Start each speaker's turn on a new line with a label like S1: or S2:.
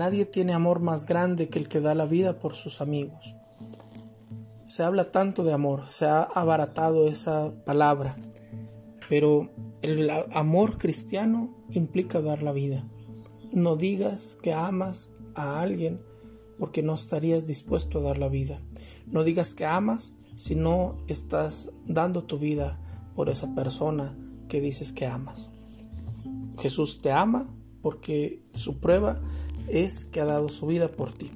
S1: Nadie tiene amor más grande que el que da la vida por sus amigos. Se habla tanto de amor, se ha abaratado esa palabra, pero el amor cristiano implica dar la vida. No digas que amas a alguien porque no estarías dispuesto a dar la vida. No digas que amas si no estás dando tu vida por esa persona que dices que amas. Jesús te ama porque su prueba es que ha dado su vida por ti.